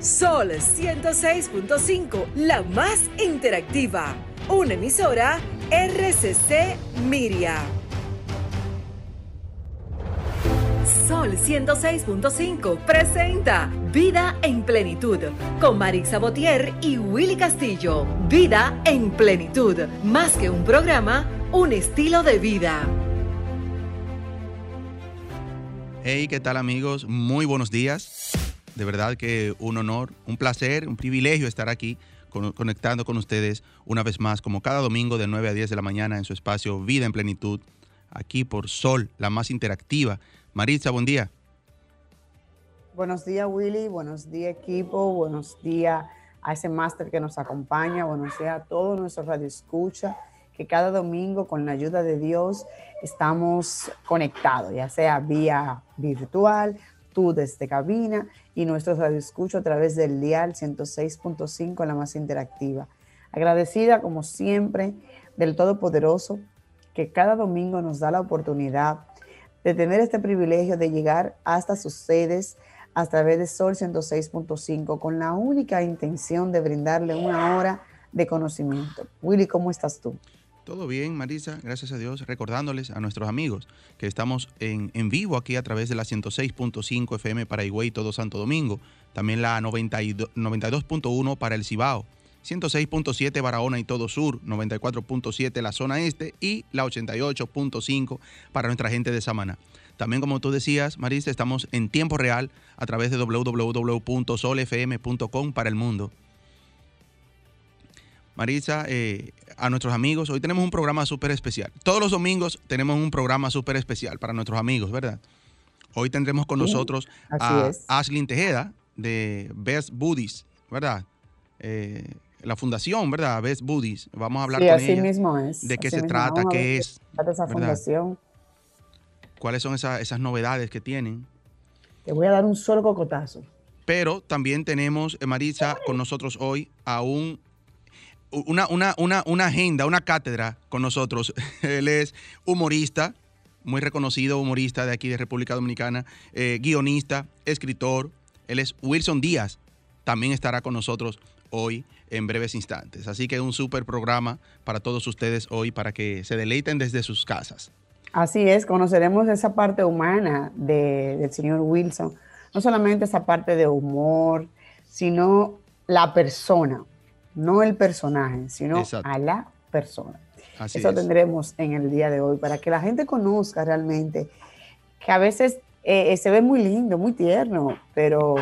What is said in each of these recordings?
Sol 106.5, la más interactiva. Una emisora RCC Miria. Sol 106.5 presenta Vida en Plenitud con Marix Sabotier y Willy Castillo. Vida en Plenitud, más que un programa, un estilo de vida. Hey, ¿qué tal amigos? Muy buenos días. De verdad que un honor, un placer, un privilegio estar aquí conectando con ustedes una vez más, como cada domingo de 9 a 10 de la mañana en su espacio Vida en Plenitud, aquí por Sol, la más interactiva. Maritza, buen día. Buenos días, Willy. Buenos días, equipo. Buenos días a ese máster que nos acompaña. Buenos días a todos nuestros radioescucha que cada domingo, con la ayuda de Dios, estamos conectados, ya sea vía virtual, tú desde cabina y nuestros radioescuchos a través del dial 106.5 en la más interactiva. Agradecida, como siempre, del Todopoderoso, que cada domingo nos da la oportunidad de tener este privilegio de llegar hasta sus sedes a través de Sol 106.5 con la única intención de brindarle una hora de conocimiento. Willy, ¿cómo estás tú? Todo bien, Marisa, gracias a Dios. Recordándoles a nuestros amigos que estamos en, vivo aquí a través de la 106.5 FM para Higüey, todo Santo Domingo. También la 92.1 para el Cibao. 106.7 Barahona y todo sur, 94.7 la zona este y la 88.5 para nuestra gente de Samaná. También, como tú decías, Marisa, estamos en tiempo real a través de www.solfm.com para el mundo. Marisa, eh, a nuestros amigos, hoy tenemos un programa súper especial. Todos los domingos tenemos un programa súper especial para nuestros amigos, ¿verdad? Hoy tendremos con nosotros a Ashlyn Tejeda de Best Buddies, ¿verdad? Eh, la fundación, ¿verdad? Best Buddies. Vamos a hablar con así mismo es. de qué se trata, qué es. esa fundación. ¿Cuáles son esas, novedades que tienen? Te voy a dar un solo cocotazo. Pero también tenemos, eh, Marisa, con nosotros hoy a un una, una, una, una agenda, una cátedra con nosotros. Él es humorista, muy reconocido humorista de aquí de República Dominicana, eh, guionista, escritor. Él es Wilson Díaz. También estará con nosotros hoy en breves instantes. Así que un súper programa para todos ustedes hoy para que se deleiten desde sus casas. Así es, conoceremos esa parte humana del señor Wilson. No solamente esa parte de humor, sino la persona no el personaje, sino a la persona. Eso tendremos en el día de hoy para que la gente conozca realmente que a veces eh, se ve muy lindo, muy tierno, pero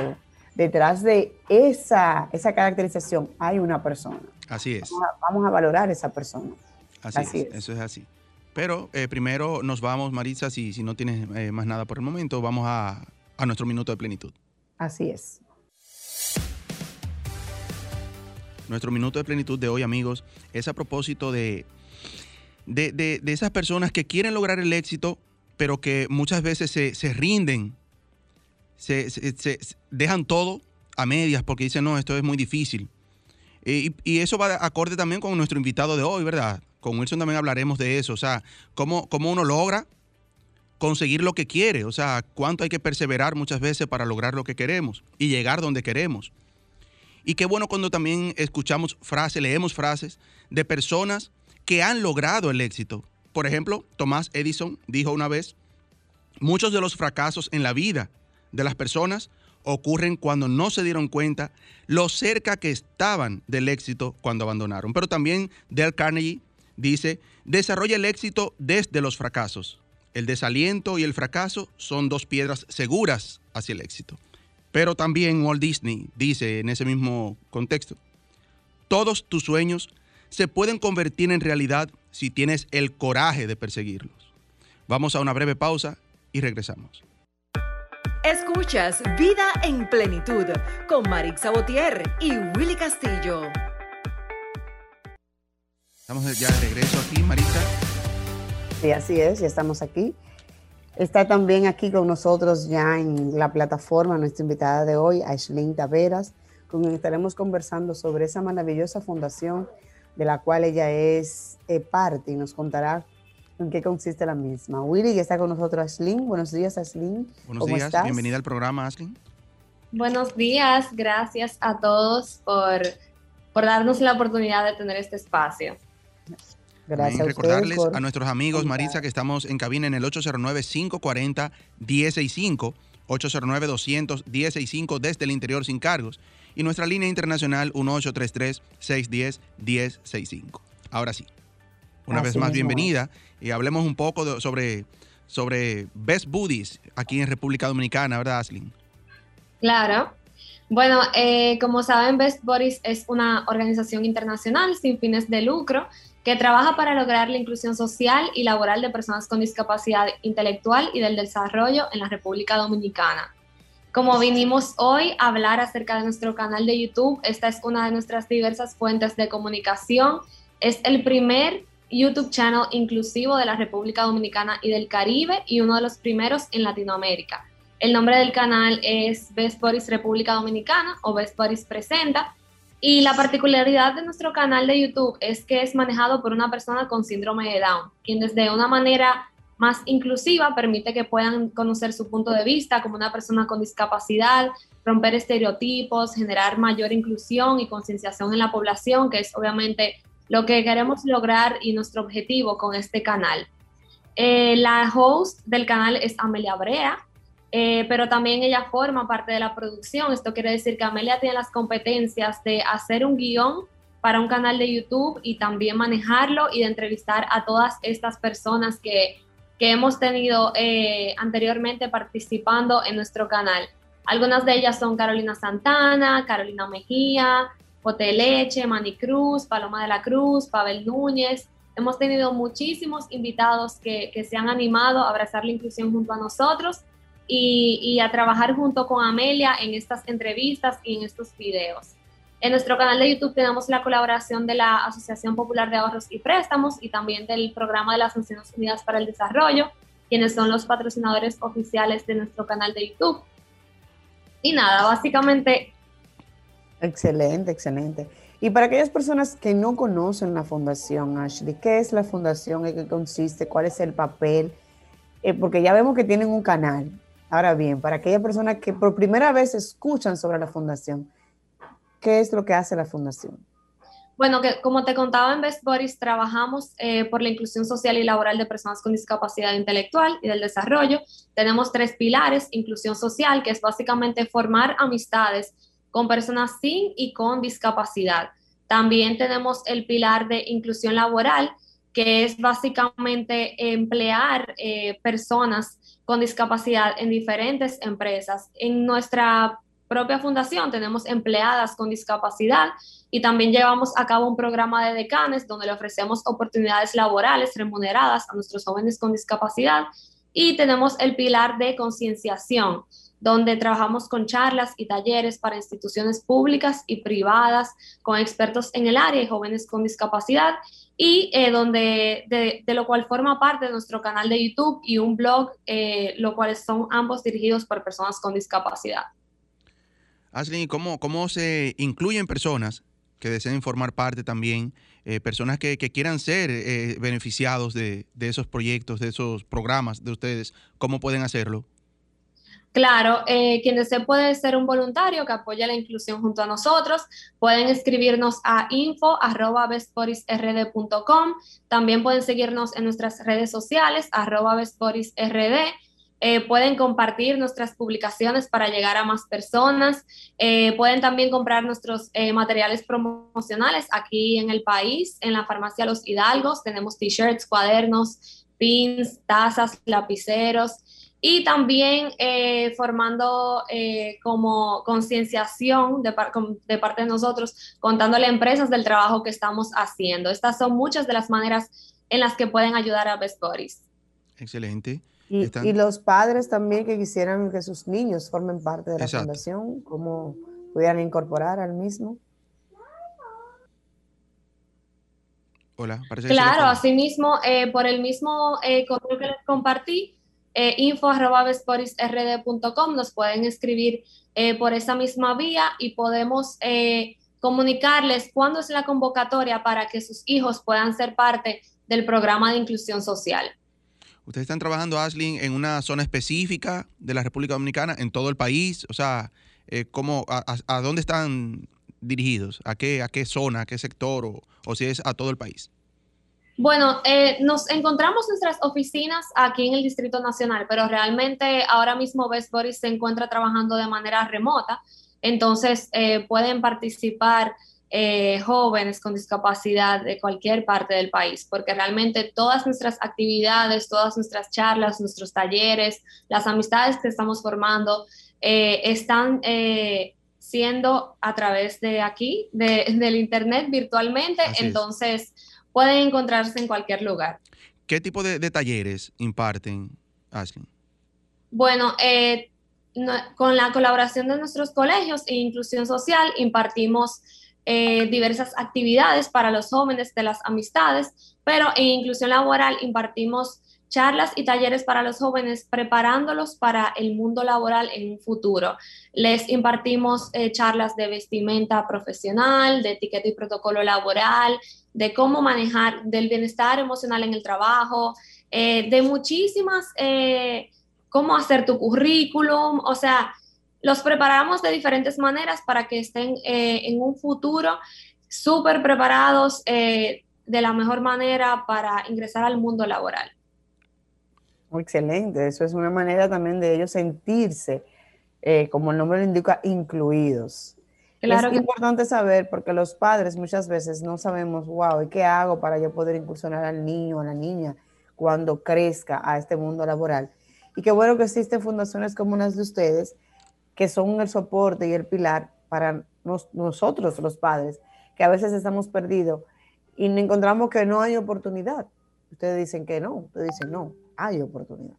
detrás de esa, esa caracterización hay una persona. Así es. Vamos a, valorar esa persona. Así, es, eso es así. Pero eh, primero nos vamos, Marisa, si, si no tienes eh, más nada por el momento, vamos a, a nuestro minuto de plenitud. Así es. Nuestro minuto de plenitud de hoy, amigos, es a propósito de, de, esas personas que quieren lograr el éxito, pero que muchas veces se, rinden, se, dejan todo a medias porque dicen, no, esto es muy difícil. Y, y, eso va de acorde también con nuestro invitado de hoy, ¿verdad? Con Wilson también hablaremos de eso, o sea, cómo, cómo uno logra conseguir lo que quiere, o sea, cuánto hay que perseverar muchas veces para lograr lo que queremos y llegar donde queremos. Y qué bueno cuando también escuchamos frases, leemos frases de personas que han logrado el éxito. Por ejemplo, Tomás Edison dijo una vez, muchos de los fracasos en la vida de las personas ocurren cuando no se dieron cuenta lo cerca que estaban del éxito cuando abandonaron. Pero también Dale Carnegie dice, desarrolla el éxito desde los fracasos. El desaliento y el fracaso son dos piedras seguras hacia el éxito. Pero también Walt Disney dice en ese mismo contexto, todos tus sueños se pueden convertir en realidad si tienes el coraje de perseguirlos. Vamos a una breve pausa y regresamos. Escuchas Vida en Plenitud con Marix Sabotier y Willy Castillo. Estamos ya de regreso aquí, Marisa. Sí, así es, ya estamos aquí. Está también aquí con nosotros ya en la plataforma nuestra invitada de hoy, Aislinn Taveras, con quien estaremos conversando sobre esa maravillosa fundación de la cual ella es eh, parte y nos contará en qué consiste la misma. Willy, ya está con nosotros Aislinn. Buenos días, Aislinn. Buenos días, bienvenida al programa, Aislinn. Buenos días, gracias a todos por, por darnos la oportunidad de tener este espacio. Gracias. recordarles a nuestros amigos, Marisa, que estamos en cabina en el 809-540-165, 809-200-165 desde el interior sin cargos y nuestra línea internacional 1833-610-1065. Ahora sí, una vez más bienvenida y hablemos un poco sobre, sobre Best Buddies aquí en República Dominicana, ¿verdad, Aslin? Claro. Bueno, eh, como saben, Best Buddies es una organización internacional sin fines de lucro que trabaja para lograr la inclusión social y laboral de personas con discapacidad intelectual y del desarrollo en la República Dominicana. Como vinimos hoy a hablar acerca de nuestro canal de YouTube, esta es una de nuestras diversas fuentes de comunicación. Es el primer YouTube channel inclusivo de la República Dominicana y del Caribe y uno de los primeros en Latinoamérica. El nombre del canal es Best Boris República Dominicana o Best Boris Presenta. Y la particularidad de nuestro canal de YouTube es que es manejado por una persona con síndrome de Down, quien desde una manera más inclusiva, permite que puedan conocer su punto de vista como una persona con discapacidad, romper estereotipos, generar mayor inclusión y concienciación en la población, que es obviamente lo que queremos lograr y nuestro objetivo con este canal. Eh, la host del canal es Amelia Brea, eh, pero también ella forma parte de la producción. Esto quiere decir que Amelia tiene las competencias de hacer un guion para un canal de YouTube y también manejarlo y de entrevistar a todas estas personas que que hemos tenido eh, anteriormente participando en nuestro canal. Algunas de ellas son Carolina Santana, Carolina Mejía, Pote Leche, Manny Cruz, Paloma de la Cruz, Pavel Núñez. Hemos tenido muchísimos invitados que, que se han animado a abrazar la inclusión junto a nosotros y, y a trabajar junto con Amelia en estas entrevistas y en estos videos. En nuestro canal de YouTube tenemos la colaboración de la Asociación Popular de Ahorros y Préstamos y también del Programa de las Naciones Unidas para el Desarrollo, quienes son los patrocinadores oficiales de nuestro canal de YouTube. Y nada, básicamente... Excelente, excelente. Y para aquellas personas que no conocen la fundación, Ashley, ¿qué es la fundación? ¿En qué consiste? ¿Cuál es el papel? Eh, porque ya vemos que tienen un canal. Ahora bien, para aquellas personas que por primera vez escuchan sobre la fundación, ¿Qué es lo que hace la fundación? Bueno, que como te contaba en Best Boris, trabajamos eh, por la inclusión social y laboral de personas con discapacidad intelectual y del desarrollo. Tenemos tres pilares, inclusión social, que es básicamente formar amistades con personas sin y con discapacidad. También tenemos el pilar de inclusión laboral, que es básicamente emplear eh, personas con discapacidad en diferentes empresas. En nuestra propia fundación tenemos empleadas con discapacidad y también llevamos a cabo un programa de decanes donde le ofrecemos oportunidades laborales remuneradas a nuestros jóvenes con discapacidad y tenemos el pilar de concienciación donde trabajamos con charlas y talleres para instituciones públicas y privadas con expertos en el área y jóvenes con discapacidad y eh, donde de, lo cual forma parte de nuestro canal de YouTube y un blog, eh, lo cual son ambos dirigidos por personas con discapacidad. Ashley, ¿cómo, ¿cómo se incluyen personas que deseen formar parte también, eh, personas que, quieran ser eh, beneficiados de, esos proyectos, de esos programas de ustedes? ¿Cómo pueden hacerlo? Claro, eh, quien desee puede ser un voluntario que apoya la inclusión junto a nosotros. Pueden escribirnos a info.bestporisrd.com. También pueden seguirnos en nuestras redes sociales, arroba eh, pueden compartir nuestras publicaciones para llegar a más personas. Eh, pueden también comprar nuestros eh, materiales promocionales aquí en el país, en la farmacia Los Hidalgos. Tenemos t-shirts, cuadernos, pins, tazas, lapiceros y también formando como concienciación de, de, parte de nosotros, contándole a empresas del trabajo que estamos haciendo. Estas son muchas de las maneras en las que pueden ayudar a Best Bodies. Excelente. Y, los padres también que quisieran que sus niños formen parte de la fundación, ¿cómo pudieran incorporar al mismo? Hola, parece Claro, así mismo, eh, por el mismo eh, correo que les compartí, eh, info.vesporisrd.com, nos pueden escribir eh, por esa misma vía y podemos comunicarles cuándo es la convocatoria para que sus hijos puedan ser parte del programa de inclusión social. Ustedes están trabajando, Ashley, en una zona específica de la República Dominicana, en todo el país. O sea, eh, cómo, a, dónde están dirigidos? ¿A qué, a qué zona, a qué sector o, o si es a todo el país? Bueno, eh, nos encontramos nuestras oficinas aquí en el Distrito Nacional, pero realmente ahora mismo Best Boris se encuentra trabajando de manera remota, entonces eh, pueden participar eh, jóvenes con discapacidad de cualquier parte del país, porque realmente todas nuestras actividades, todas nuestras charlas, nuestros talleres, las amistades que estamos formando, están siendo a través de aquí, del Internet virtualmente, entonces pueden encontrarse en cualquier lugar. ¿Qué tipo de, talleres imparten, Ashley? Bueno, eh, con la colaboración de nuestros colegios e inclusión social impartimos eh, diversas actividades para los jóvenes de las amistades, pero en inclusión laboral impartimos charlas y talleres para los jóvenes preparándolos para el mundo laboral en un futuro. Les impartimos eh, charlas de vestimenta profesional, de etiqueta y protocolo laboral, de cómo manejar, del bienestar emocional en el trabajo, eh, de muchísimas, eh, cómo hacer tu currículum, o sea, los preparamos de diferentes maneras para que estén en un futuro súper preparados de la mejor manera para ingresar al mundo laboral. Excelente, eso es una manera también de ellos sentirse, eh, como el nombre lo indica, incluidos. Claro es importante saber porque los padres muchas veces no sabemos, wow, ¿y qué hago para yo poder incursionar al niño o a la niña cuando crezca a este mundo laboral? Y qué bueno que existen fundaciones como las de ustedes, que son el soporte y el pilar para nosotros los padres, que a veces estamos perdidos y encontramos que no hay oportunidad. Ustedes dicen que no, ustedes dicen no, hay oportunidad.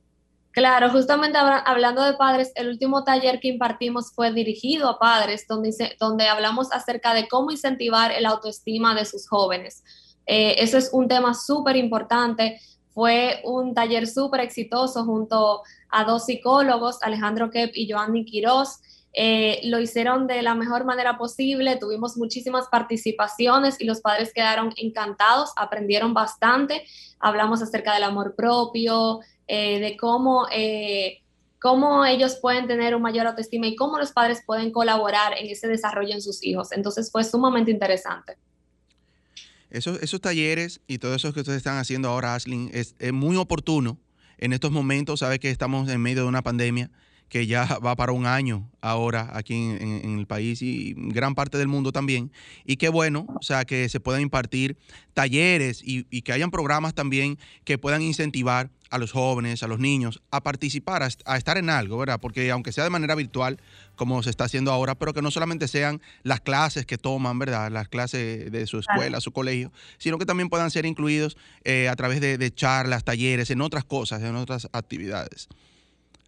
Claro, justamente hablando de padres, el último taller que impartimos fue dirigido a padres, donde, donde hablamos acerca de cómo incentivar el autoestima de sus jóvenes. Eh, eso es un tema súper importante. Fue un taller súper exitoso junto a dos psicólogos, Alejandro Kep y Joanny Quiroz. Eh, lo hicieron de la mejor manera posible, tuvimos muchísimas participaciones y los padres quedaron encantados, aprendieron bastante, hablamos acerca del amor propio, eh, de cómo, eh, cómo ellos pueden tener un mayor autoestima y cómo los padres pueden colaborar en ese desarrollo en sus hijos. Entonces fue sumamente interesante. Esos, esos talleres y todo eso que ustedes están haciendo ahora, Ashley, es, es muy oportuno en estos momentos, sabe que estamos en medio de una pandemia que ya va para un año ahora aquí en, el país y gran parte del mundo también. Y qué bueno, o sea, que se puedan impartir talleres y, que hayan programas también que puedan incentivar a los jóvenes, a los niños, a participar, a, estar en algo, ¿verdad? Porque aunque sea de manera virtual, como se está haciendo ahora, pero que no solamente sean las clases que toman, ¿verdad? Las clases de su escuela, su colegio, sino que también puedan ser incluidos eh, a través de charlas, talleres, en otras cosas, en otras actividades.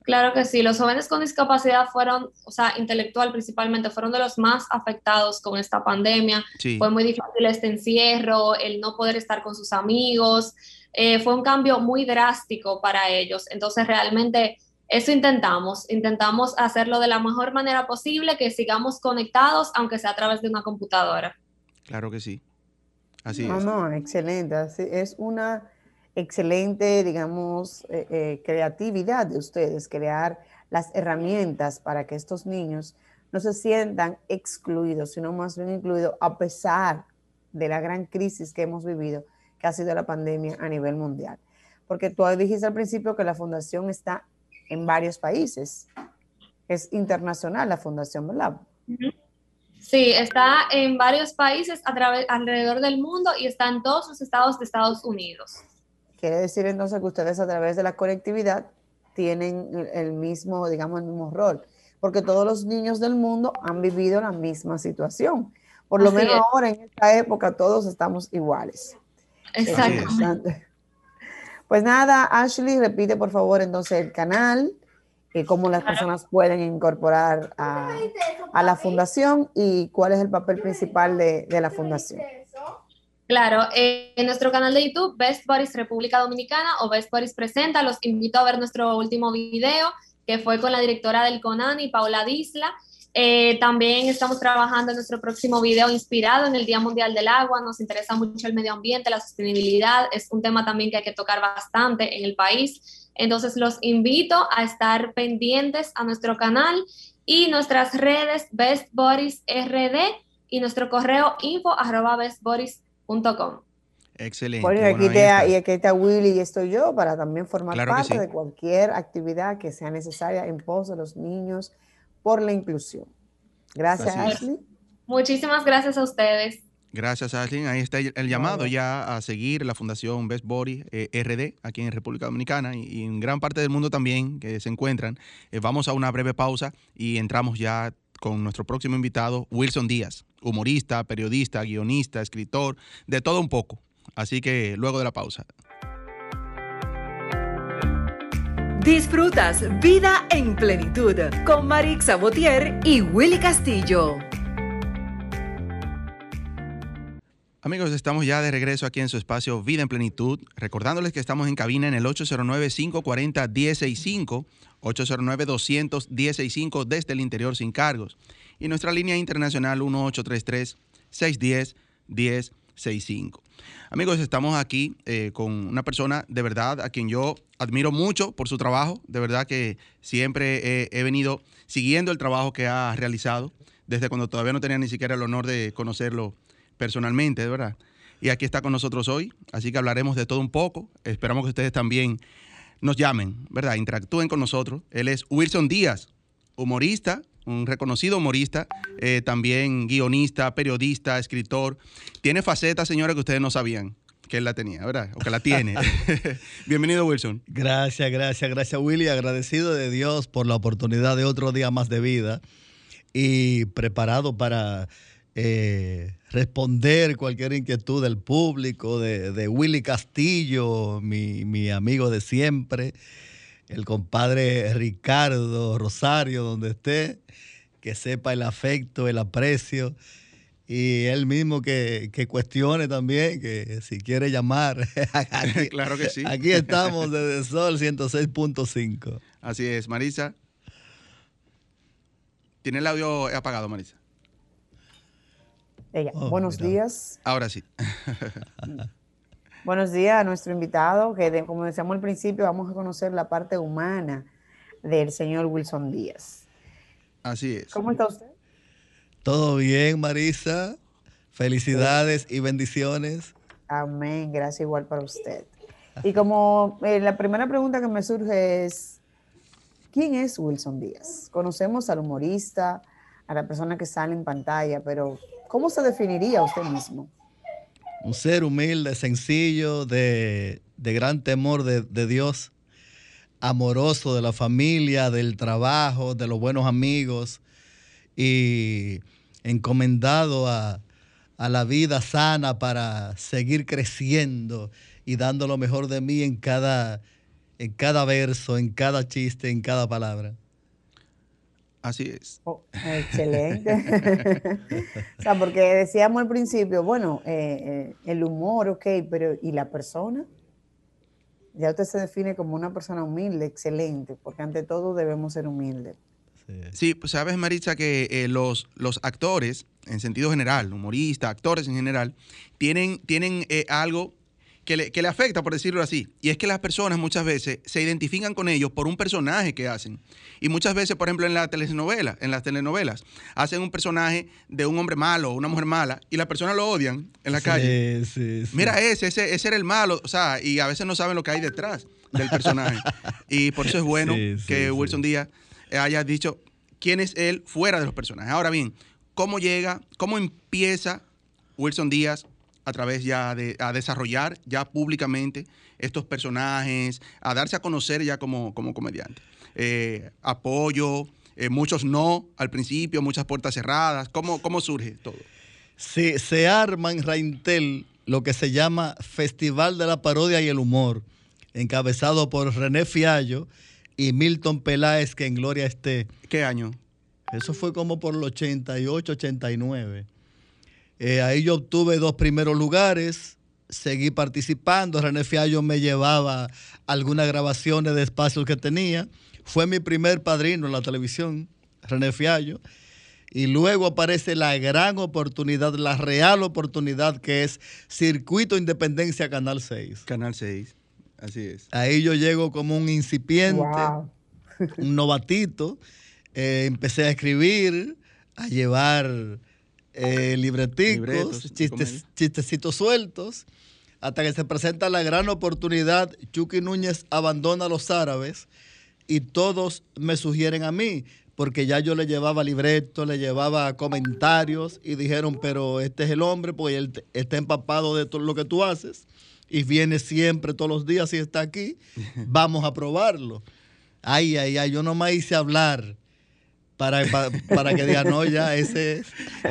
Claro que sí, los jóvenes con discapacidad fueron, o sea, intelectual principalmente, fueron de los más afectados con esta pandemia. Fue muy difícil este encierro, el no poder estar con sus amigos, eh, fue un cambio muy drástico para ellos. Entonces, realmente eso intentamos, intentamos hacerlo de la mejor manera posible, que sigamos conectados, aunque sea a través de una computadora. Claro que sí. Así no, es. No, excelente. es una excelente, digamos, eh, eh, creatividad de ustedes, crear las herramientas para que estos niños no se sientan excluidos, sino más bien incluidos a pesar de la gran crisis que hemos vivido, que ha sido la pandemia a nivel mundial. Porque tú dijiste al principio que la fundación está en varios países. Es internacional la fundación, ¿verdad? Sí, está en varios países a alrededor del mundo y está en todos los estados de Estados Unidos. Quiere decir entonces que ustedes a través de la conectividad tienen el mismo, digamos, el mismo rol, porque todos los niños del mundo han vivido la misma situación. Por lo menos ahora en esta época todos estamos iguales. Exacto. Pues nada, Ashley, repite por favor entonces el canal, y cómo las personas pueden incorporar a, la fundación y cuál es el papel principal de la fundación. Claro, eh, en nuestro canal de YouTube, Best Buddies República Dominicana o Best Buddies Presenta, los invito a ver nuestro último video que fue con la directora del CONANI, Paula Disla. Eh, también estamos trabajando en nuestro próximo video inspirado en el Día Mundial del Agua. Nos interesa mucho el medio ambiente, la sostenibilidad. Es un tema también que hay que tocar bastante en el país. Entonces los invito a estar pendientes a nuestro canal y nuestras redes Best Bodies RD y nuestro correo info arroba Excelente. Bueno, y aquí, Bueno, está, y aquí está Willy y estoy yo para también formar Claro parte sí. de cualquier actividad que sea necesaria en pos de los niños por la inclusión. Gracias. Ashley. Muchísimas gracias a ustedes. Gracias, Ashley. Ahí está el el llamado ya a seguir la Fundación Best Body eh, RD aquí en República Dominicana y, y en gran parte del mundo también que se encuentran. Eh, vamos a una breve pausa y entramos ya con nuestro próximo invitado, Wilson Díaz, humorista, periodista, guionista, escritor, de todo un poco. Así que luego de la pausa. Disfrutas Vida en Plenitud con Marix Sabotier y Willy Castillo. Amigos, estamos ya de regreso aquí en su espacio Vida en Plenitud, recordándoles que estamos en cabina en el 809-540-1065, 809-200-1065 desde el interior sin cargos y nuestra línea internacional 1833-610-1065. Amigos, estamos aquí eh, con una persona de verdad a quien yo admiro mucho por su trabajo, de verdad que siempre he- he venido siguiendo el trabajo que ha realizado desde cuando todavía no tenía ni siquiera el honor de conocerlo personalmente, de verdad. Y aquí está con nosotros hoy, así que hablaremos de todo un poco. Esperamos que ustedes también nos llamen, ¿verdad? Interactúen con nosotros. Él es Wilson Díaz, humorista, un reconocido humorista, eh, también guionista, periodista, escritor. Tiene facetas, señora, que ustedes no sabían que él la tenía, ¿verdad? O que la tiene. Bienvenido, Wilson. Gracias, gracias, gracias Willy. Agradecido de Dios por la oportunidad de otro día más de vida y preparado para eh, responder cualquier inquietud del público, de, de Willy Castillo, mi, mi amigo de siempre, el compadre Ricardo Rosario, donde esté, que sepa el afecto, el aprecio. Y él mismo que, que cuestione también, que si quiere llamar. aquí, Claro que sí. Aquí estamos desde Sol 106.5. Así es, Marisa. ¿Tiene el audio apagado, Marisa? Ella. Oh, Buenos mira. días. Ahora sí. Buenos días a nuestro invitado, que de- como decíamos al principio, vamos a conocer la parte humana del señor Wilson Díaz. Así es. ¿Cómo está usted? Todo bien, Marisa. Felicidades y bendiciones. Amén, gracias igual para usted. Y como eh, la primera pregunta que me surge es, ¿quién es Wilson Díaz? Conocemos al humorista, a la persona que sale en pantalla, pero ¿cómo se definiría usted mismo? Un ser humilde, sencillo, de, de gran temor de, de Dios, amoroso de la familia, del trabajo, de los buenos amigos y encomendado a, a la vida sana para seguir creciendo y dando lo mejor de mí en cada, en cada verso, en cada chiste, en cada palabra. Así es. Oh, excelente. o sea, porque decíamos al principio, bueno, eh, eh, el humor, ok, pero ¿y la persona? Ya usted se define como una persona humilde, excelente, porque ante todo debemos ser humildes. Sí, pues sabes, Maritza, que eh, los, los actores, en sentido general, humoristas, actores en general, tienen, tienen eh, algo que le, que le afecta, por decirlo así. Y es que las personas muchas veces se identifican con ellos por un personaje que hacen. Y muchas veces, por ejemplo, en la telenovela, en las telenovelas, hacen un personaje de un hombre malo o una mujer mala y las personas lo odian en la Sí, calle. sí, sí. Mira ese, ese, ese era el malo, o sea, y a veces no saben lo que hay detrás del personaje. y por eso es bueno que. Wilson Díaz haya dicho quién es él fuera de los personajes. Ahora bien, ¿cómo llega, cómo empieza Wilson Díaz a través ya de a desarrollar ya públicamente estos personajes, a darse a conocer ya como, como comediante? Eh, apoyo, eh, muchos no al principio, muchas puertas cerradas. ¿Cómo, cómo surge todo? Se, se arma en Raintel lo que se llama Festival de la Parodia y el Humor, encabezado por René Fiallo y Milton Peláez, que en gloria esté. ¿Qué año? Eso fue como por el 88, 89. Eh, ahí yo obtuve dos primeros lugares, seguí participando. René Fiallo me llevaba algunas grabaciones de espacios que tenía. Fue mi primer padrino en la televisión, René Fiallo. Y luego aparece la gran oportunidad, la real oportunidad que es Circuito Independencia Canal 6. Canal 6. Así es. Ahí yo llego como un incipiente Wow. un novatito. eh, empecé a escribir, a llevar eh, libreticos, Libretos chistes, chistecitos sueltos, hasta que se presenta la gran oportunidad, Chucky Núñez abandona a los árabes y todos me sugieren a mí, porque ya yo le llevaba libretos, le llevaba comentarios y dijeron, pero este es el hombre, porque él está empapado de todo lo que tú haces y viene siempre todos los días y está aquí, vamos a probarlo. Ay, ay, ay, yo nomás hice hablar para, pa- para, que digan, no, ya, ese es.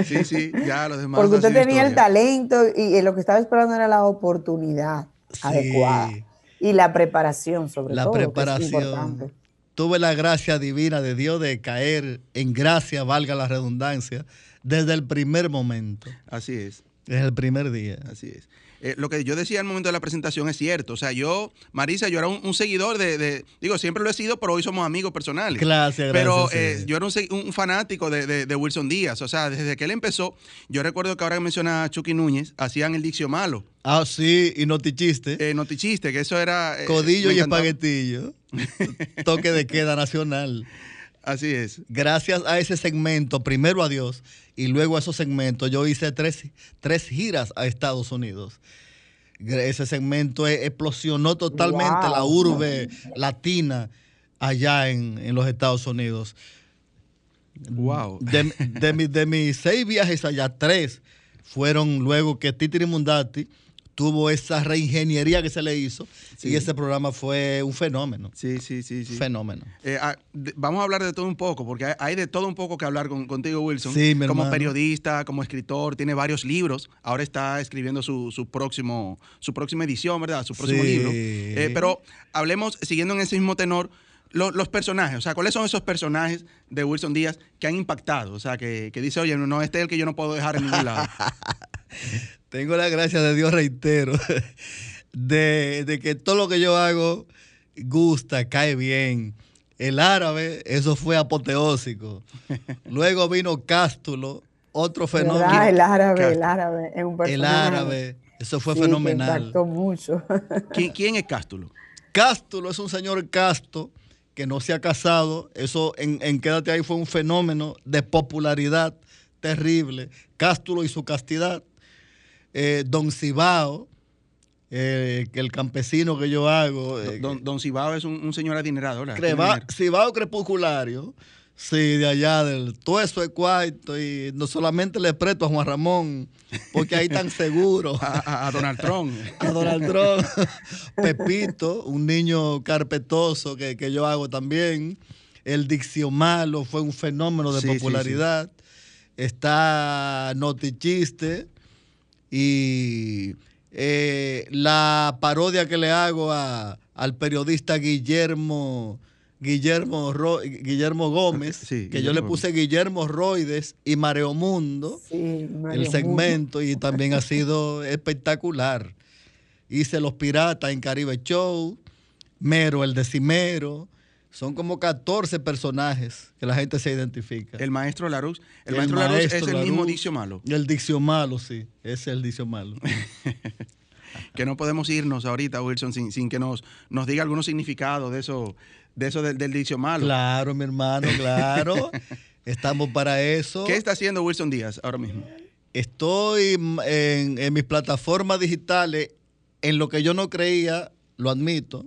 Sí, sí, ya los demás. Porque usted tenía el talento y lo que estaba esperando era la oportunidad Sí. adecuada. Y la preparación, sobre La todo. que es preparación. importante. Tuve la gracia divina de Dios de caer en gracia, valga la redundancia, desde el primer momento, Así es. desde el primer día. Así es. Eh, lo que yo decía al momento de la presentación es cierto. O sea, yo, Marisa, yo era un, un seguidor de, de- Digo, siempre lo he sido, pero hoy somos amigos personales. Gracias, Pero gracias, sí. eh, yo era un, fanático de, de- de Wilson Díaz. O sea, desde que él empezó, yo recuerdo que ahora que menciona a Chucky Núñez, hacían el Diccio Malo, Ah, sí, y notichiste. eh, Notichiste, que eso era. eh, Codillo y encantaba. espaguetillo. Toque de queda nacional. Así es. Gracias a ese segmento, primero a Dios y luego a esos segmentos, yo hice tres, tres giras a Estados Unidos. Ese segmento e- explosionó totalmente Wow. la urbe latina allá en, en los Estados Unidos. Wow. De, de mi- de mis seis viajes allá, tres fueron luego que Titiri Mundati tuvo esa reingeniería que se le hizo Sí. y ese programa fue un fenómeno. Sí, sí, sí, sí. Fenómeno. Eh, ah, de- vamos a hablar de todo un poco, porque hay, hay de todo un poco que hablar con- contigo, Wilson. Sí, mi como hermano. periodista, como escritor, tiene varios libros. Ahora está escribiendo su, su próximo, su próxima edición, ¿verdad? Su próximo Sí. libro. Eh, pero hablemos, siguiendo en ese mismo tenor, lo- los personajes. O sea, ¿cuáles son esos personajes de Wilson Díaz que han impactado? O sea, que, que dice, oye, no, no, este es el que yo no puedo dejar en ningún lado. Tengo la gracia de Dios, reitero, de, de que todo lo que yo hago gusta, cae bien. El árabe, eso fue apoteósico. Luego vino Cástulo, otro ¿Verdad? fenómeno. El árabe, el árabe es un El personaje. árabe, eso fue sí, que fenomenal. impactó mucho. ¿Quién, quién es Cástulo? Cástulo es un señor casto que no se ha casado. Eso en, en Quédate ahí fue un fenómeno de popularidad terrible. Cástulo y su castidad. Eh, Don Cibao, eh, que el campesino que yo hago. eh, Don, don Cibao es un, un señor adinerado, Cibao crepusculario. Sí, de allá del tueso de cuarto y no solamente le presto a Juan Ramón, porque ahí tan seguro. A, a- a Donald Trump. a Donald Trump, Pepito, un niño carpetoso que, que yo hago también. El Diccio Malo fue un fenómeno de Sí, sí, popularidad. Está Notichiste y eh, la parodia que le hago a- al periodista Guillermo. Guillermo, Ro- Guillermo Gómez, Sí, que yo le puse Guillermo Roides y Mareomundo Sí, Mario el Mundo. segmento y también ha sido espectacular. Hice Los Piratas en Caribe Show, Mero, el decimero. Son como 14 personajes que la gente se identifica. El maestro Larux. El, El maestro, maestro es el mismo. Dicio Malo. El Diccio Malo, sí. Ese es el Diccio Malo. Que no podemos irnos ahorita, Wilson, sin, sin que nos, nos diga algunos significados de eso, de eso del, del Dicio Malo. claro, mi hermano, claro. Estamos para eso. ¿Qué está haciendo Wilson Díaz ahora mismo? Estoy en, en mis plataformas digitales, en lo que yo no creía, lo admito.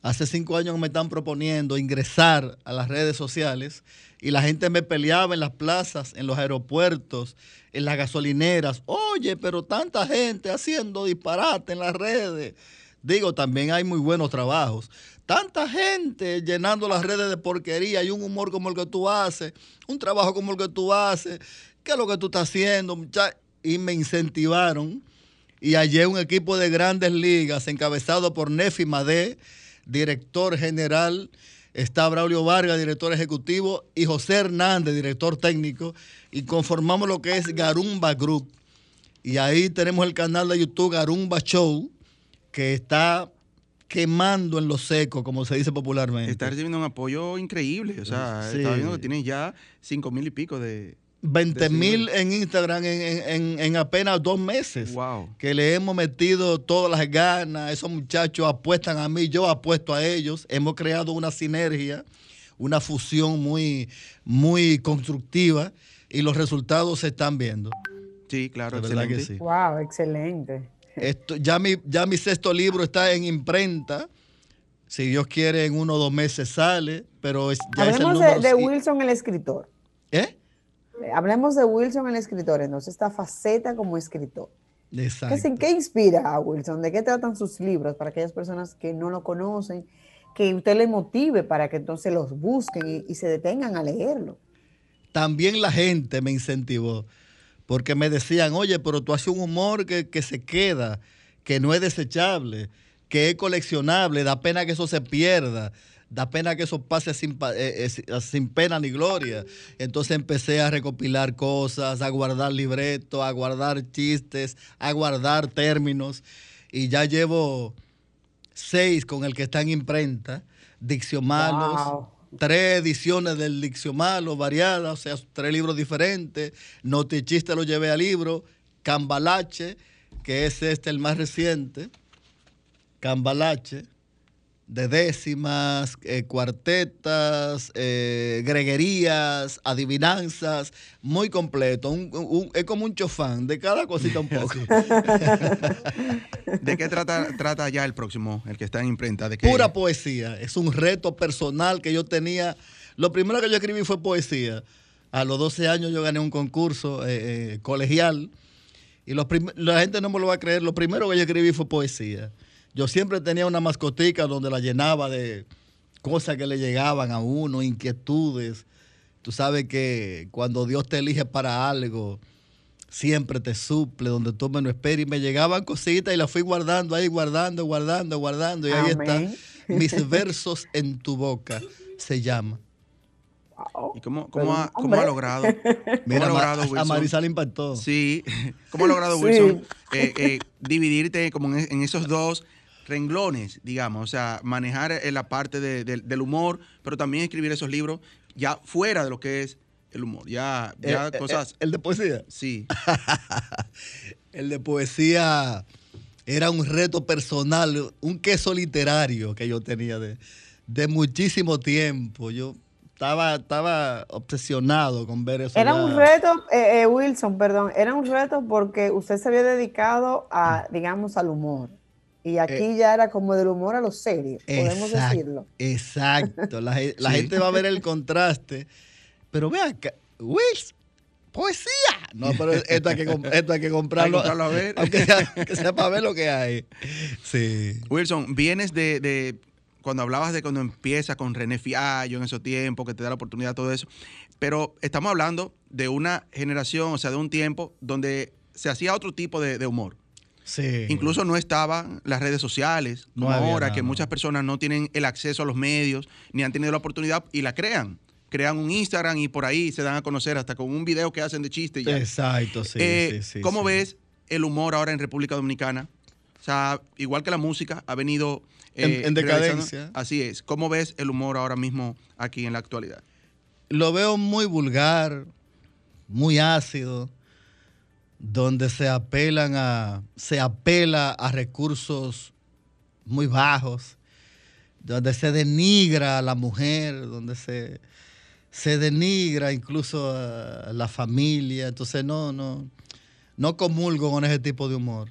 Hace cinco años me están proponiendo ingresar a las redes sociales y la gente me peleaba en las plazas, en los aeropuertos, en las gasolineras. Oye, pero tanta gente haciendo disparate en las redes. Digo, también hay muy buenos trabajos. Tanta gente llenando las redes de porquería y un humor como el que tú haces, un trabajo como el que tú haces. ¿Qué es lo que tú estás haciendo? Y me incentivaron. Y hallé un equipo de grandes ligas encabezado por Nefi Madé, director general. Está Braulio Vargas, director ejecutivo, y José Hernández, director técnico. Y conformamos lo que es Garumba Group. Y ahí tenemos el canal de YouTube Garumba Show, que está quemando en lo seco, como se dice popularmente. Está recibiendo un apoyo increíble. O sea, Sí. estaba viendo que tiene ya cinco mil y pico de. 20 mil en Instagram en, en- en- en apenas dos meses. Wow. Que le hemos metido todas las ganas. Esos muchachos apuestan a mí, yo apuesto a ellos. Hemos creado una sinergia, una fusión muy, muy constructiva y los resultados se están viendo. Sí, claro, De verdad que excelente. sí. Wow, excelente. Esto, ya, mi, ya mi sexto libro está en imprenta. Si Dios quiere, en uno o dos meses sale, pero es, ya es el Hablemos de, de Wilson el escritor. ¿Eh? Hablemos de Wilson el escritor, entonces esta faceta como escritor. ¿Qué, Exacto. se- qué inspira a Wilson? ¿De qué tratan sus libros para aquellas personas que no lo conocen? Que usted le motive para que entonces los busquen y, y se detengan a leerlo. También la gente me incentivó, porque me decían, oye, pero tú haces un humor que, que se queda, que no es desechable, que es coleccionable, da pena que eso se pierda, da pena que eso pase sin, eh, eh, sin- sin pena ni gloria. Entonces empecé a recopilar cosas, a guardar libretos, a guardar chistes, a guardar términos, y ya llevo seis con el que está en imprenta, Diccionalos Wow. tres ediciones del Diccionalo variadas, o sea, tres libros diferentes. Notichiste lo llevé al libro. Cambalache, que es este el más reciente. Cambalache, de décimas, eh, cuartetas, eh, greguerías, adivinanzas, muy completo. Un- un- es como un chofán, de cada cosita un poco. ¿De qué trata, trata ya el próximo, el que está en imprenta? ¿De qué? Pura poesía. Es un reto personal que yo tenía. Lo primero que yo escribí fue poesía. A los 12 años yo gané un concurso eh, colegial y los la gente no me lo va a creer. Lo primero que yo escribí fue poesía. Yo siempre tenía una mascotica donde la llenaba de cosas que le llegaban a uno, inquietudes. Tú sabes que cuando Dios te elige para algo, siempre te suple donde tú menos esperes. Y me llegaban cositas y las fui guardando ahí, guardando, guardando, guardando. Y ahí Amén. está. Mis versos en tu boca se llama. Wow. ¿Y cómo, cómo, ha, cómo ha logrado? ¿Cómo Mira, ha logrado a Wilson? Marisal impactó. Sí, ¿cómo ha logrado Sí. Wilson eh, eh, dividirte como en, en esos dos renglones, digamos? O sea, manejar eh, la parte de- de- del humor, pero también escribir esos libros ya fuera de lo que es el humor. Ya, ya Eh, eh, cosas. el de poesía. sí. El de poesía era un reto personal, un queso literario que yo tenía de, de muchísimo tiempo. Yo estaba, estaba obsesionado con ver eso. Era ya. un reto, eh, eh, Wilson, perdón, era un reto porque usted se había dedicado a, digamos, al humor. Y aquí ya era como del humor a lo serio, podemos decirlo. Exacto. La, ge- la Sí. gente va a ver el contraste. Pero vea acá, Wills, poesía. No, pero esto hay que, esto hay que comprarlo. Hay que comprarlo a ver. Aunque sea, que sea para ver lo que hay. Sí. Wilson, vienes de, de- cuando hablabas de cuando empieza con René Fiallo en esos tiempos, que te da la oportunidad, todo eso. Pero estamos hablando de una generación, o sea, de un tiempo donde se hacía otro tipo de, de humor. Sí. Incluso no estaban las redes sociales, como ahora, nada. que muchas personas no tienen el acceso a los medios, ni han tenido la oportunidad y la crean. Crean un Instagram y por ahí se dan a conocer hasta con un video que hacen de chiste. y ya. Exacto, sí. Eh, sí, sí, ¿Cómo sí. ves el humor ahora en República Dominicana? O sea, igual que la música, ha venido... eh, En- en decadencia. Así es. ¿Cómo ves el humor ahora mismo aquí en la actualidad? Lo veo muy vulgar, muy ácido, donde se apelan a, se apela a recursos muy bajos, donde se denigra a la mujer, donde se, se denigra incluso a la familia. Entonces no, no, no comulgo con ese tipo de humor.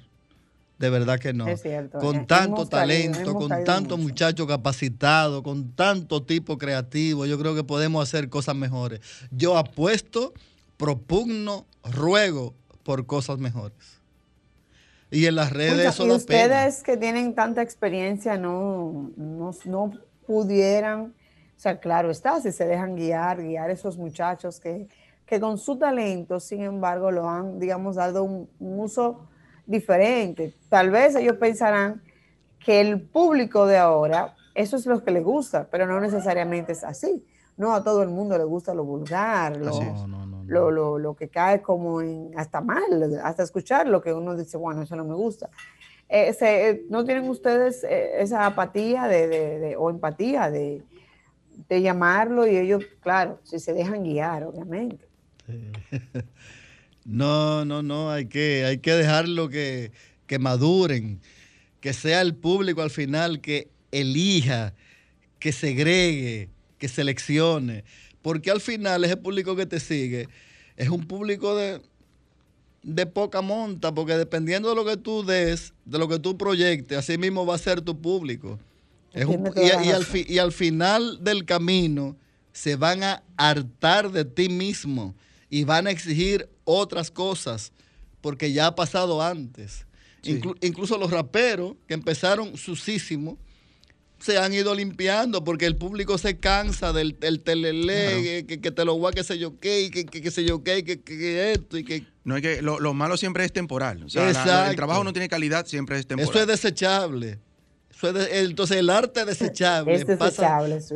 De verdad que no. Es cierto. Con Eh, tanto caído, talento, con tanto mucho. muchacho capacitado, con tanto tipo creativo, yo creo que podemos hacer cosas mejores. Yo apuesto, propugno, ruego por cosas mejores. Y en las redes Escucha, eso y pena. ustedes que tienen tanta experiencia no, no, no pudieran, o sea, claro está, si se dejan guiar, guiar esos muchachos que, que con su talento, sin embargo, lo han, digamos, dado un, un uso diferente. Tal vez ellos pensarán que el público de ahora, eso es lo que les gusta, pero no necesariamente es así. No a todo el mundo le gusta lo vulgar, lo, no, no. Lo, lo, lo que cae como en hasta mal, hasta escuchar lo que uno dice, bueno, eso no me gusta. Eh, ¿No tienen ustedes eh, esa apatía de, de- de- o empatía de, de llamarlo y ellos, claro, si se dejan guiar, obviamente? No, no, no, hay que, hay que dejarlo que, que maduren, que sea el público al final que elija, que segregue, que seleccione, porque al final ese público que te sigue es un público de, de poca monta, porque dependiendo de lo que tú des, de lo que tú proyectes, así mismo va a ser tu público. y, al y al final del camino se van a hartar de ti mismo y van a exigir otras cosas, porque ya ha pasado antes. incluso los raperos que empezaron susísimo se han ido limpiando porque el público se cansa del, telele, que, te lo voy a que se yo qué, que, que, se yo qué, que, esto y que... No es que lo, malo siempre es temporal. O sea, el trabajo no tiene calidad, siempre es temporal. Eso es desechable. entonces el arte es desechable.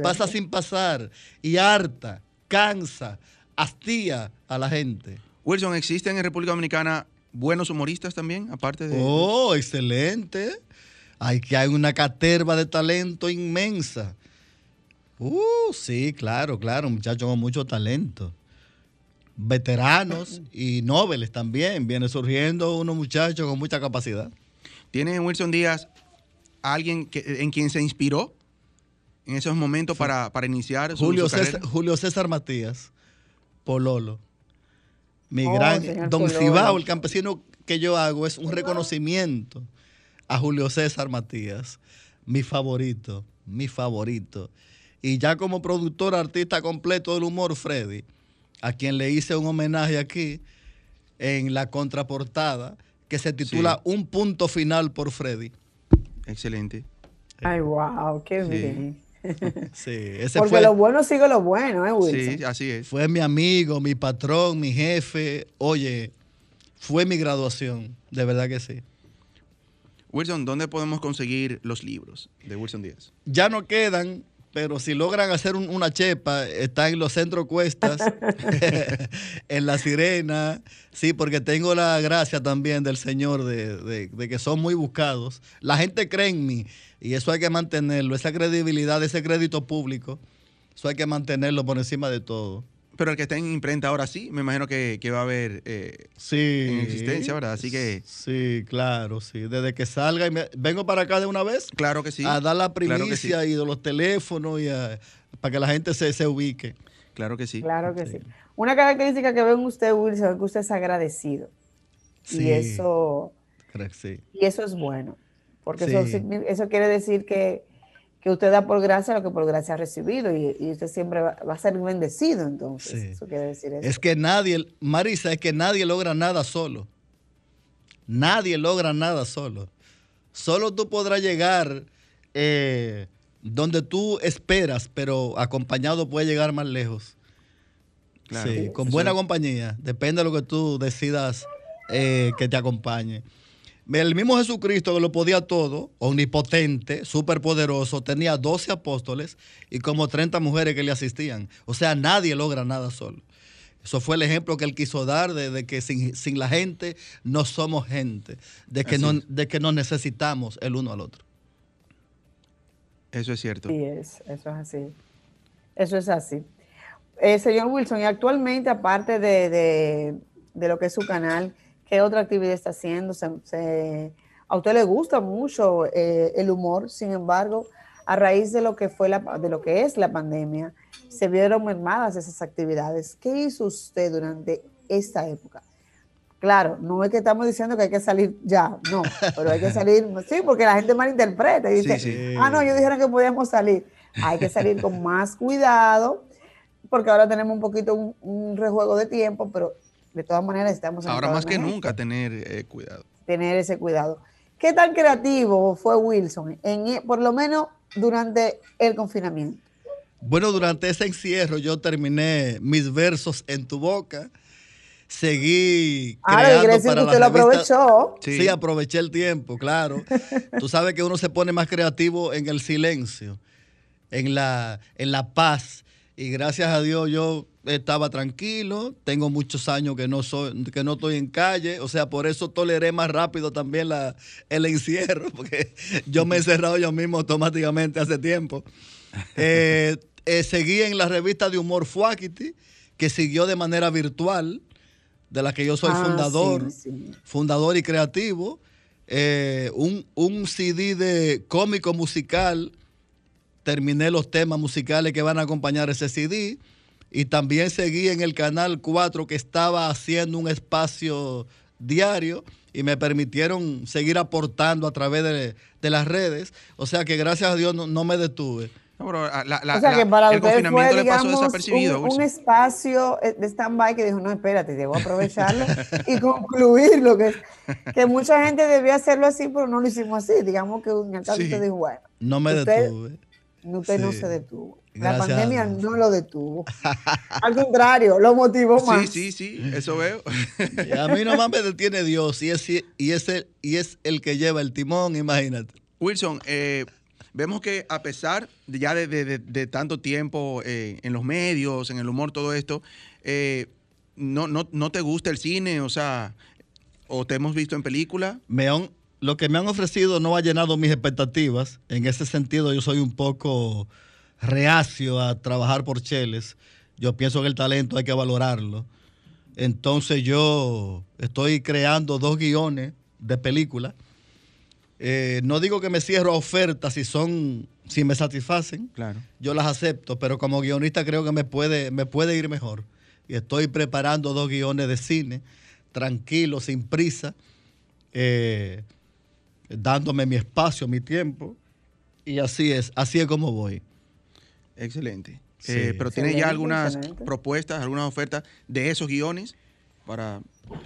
pasa sin pasar y harta, cansa, hastía a la gente. Wilson, ¿existen en República Dominicana buenos humoristas también, aparte de... Oh, excelente. Hay que hay una caterva de talento inmensa. Uh, sí, claro, claro, muchachos con mucho talento. Veteranos y nobles también. Viene surgiendo unos muchachos con mucha capacidad. ¿Tiene Wilson Díaz alguien que, en quien se inspiró en esos momentos para, iniciar su, Julio, César, Julio César Matías, Pololo mi oh, gran Don Cibao, el campesino que yo hago, es un reconocimiento a Julio César Matías, mi favorito, mi favorito. Y ya como productor, artista completo del humor, Freddy, a quien le hice un homenaje aquí en la contraportada que se titula Un punto final por Freddy. Excelente. Ay, wow, qué bien. Sí, ese Porque lo bueno sigue lo bueno, ¿eh, Wilson? Sí, así es. Fue mi amigo, mi patrón, mi jefe. Oye, fue mi graduación, de verdad que sí. Wilson, ¿dónde podemos conseguir los libros de Wilson Díaz? Ya no quedan, pero si logran hacer una chepa, está en los centros cuestas, en La Sirena, sí, porque tengo la gracia también del Señor de, de, que son muy buscados. La gente cree en mí y eso hay que mantenerlo, esa credibilidad, ese crédito público, eso hay que mantenerlo por encima de todo. Pero el que está en imprenta ahora sí, me imagino que, va a haber eh, en existencia, ¿verdad? Así que... Sí, claro, sí. Desde que salga y vengo para acá de una vez. Claro que sí. A dar la primicia y de los teléfonos y para que la gente se, se, ubique. Claro que sí. Claro que sí. Una característica que ve en usted, Wilson, es que usted es agradecido. Sí. Y eso... Sí. Y eso es bueno. Porque eso, eso quiere decir que que usted da por gracia lo que por gracia ha recibido y, usted siempre va, a ser bendecido entonces. Eso quiere decir eso. Es que nadie, Marisa, es que nadie logra nada solo. Nadie logra nada solo. Solo tú podrás llegar eh, donde tú esperas, pero acompañado puede llegar más lejos. sí, con buena compañía. Depende de lo que tú decidas eh, que te acompañe. El mismo Jesucristo que lo podía todo, omnipotente, superpoderoso, tenía 12 apóstoles y como 30 mujeres que le asistían. O sea, nadie logra nada solo. Eso fue el ejemplo que él quiso dar de, que sin, la gente no somos gente, de que, no, de que nos necesitamos el uno al otro. Eso es cierto. Sí, es, eso es así. Eso es así. Eh, señor Wilson, y actualmente, aparte de, de lo que es su canal, ¿Qué otra actividad está haciendo? a usted le gusta mucho eh, el humor, sin embargo, a raíz de lo que fue la, de lo que es la pandemia, se vieron mermadas esas actividades. ¿Qué hizo usted durante esta época? Claro, no es que estamos diciendo que hay que salir ya, no, pero hay que salir, sí, porque la gente malinterpreta y dice, ah, no, ellos dijeron que podíamos salir. Hay que salir con más cuidado, porque ahora tenemos un poquito un, un rejuego de tiempo, pero de todas maneras estamos... Ahora más que nunca tener eh, cuidado. Tener ese cuidado. ¿Qué tan creativo fue Wilson, en, e, por lo menos durante el confinamiento? Bueno, durante ese encierro yo terminé mis versos en tu boca. Seguí ah, creando para usted lo aprovechó. Sí. aproveché el tiempo, claro. Tú sabes que uno se pone más creativo en el silencio, en la, en la paz. Y gracias a Dios yo estaba tranquilo, tengo muchos años que no soy, que no estoy en calle, o sea, por eso toleré más rápido también la, el encierro, porque yo me he encerrado yo mismo automáticamente hace tiempo. Eh, eh, seguí en la revista de humor Fuakity, que siguió de manera virtual, de la que yo soy ah, fundador, fundador y creativo. Eh, un, un CD de cómico musical terminé los temas musicales que van a acompañar ese CD y también seguí en el canal 4 que estaba haciendo un espacio diario y me permitieron seguir aportando a través de, de las redes. O sea que gracias a Dios no, no me detuve. No, pero ah, la- la- o sea la- que para el ustedes confinamiento fue, digamos, desapercibido. un, espacio eh, de stand-by que dijo, no, espérate, debo aprovecharlo y concluir lo que que mucha gente debía hacerlo así, pero no lo hicimos así. Digamos que en el caso Sí. usted dijo, bueno, No me Usted- detuve. usted no Sí. se detuvo. La Gracias pandemia no lo detuvo. Al contrario, lo motivó más. Sí, sí, sí, eso veo. Y a mí nomás me detiene Dios y es, y es, el, y es el que lleva el timón, imagínate. Wilson, eh, vemos que a pesar de ya de, de- de- de tanto tiempo eh, en los medios, en el humor, todo esto, eh, no, no, no te gusta el cine, o sea, o te hemos visto en película. Me han- lo que me han ofrecido no ha llenado mis expectativas. En ese sentido, yo soy un poco reacio a trabajar por cheles. Yo pienso que el talento hay que valorarlo. Entonces yo estoy creando dos guiones de película. Eh, no digo que me cierro a ofertas si son, si me satisfacen. Claro. Yo las acepto, pero como guionista creo que me puede, me puede ir mejor. Y estoy preparando dos guiones de cine, tranquilo, sin prisa, eh, dándome mi espacio, mi tiempo. Y así es, así es como voy. Excelente. Sí. Eh, pero ¿tienes ya algunas excelente. propuestas, algunas ofertas de esos guiones para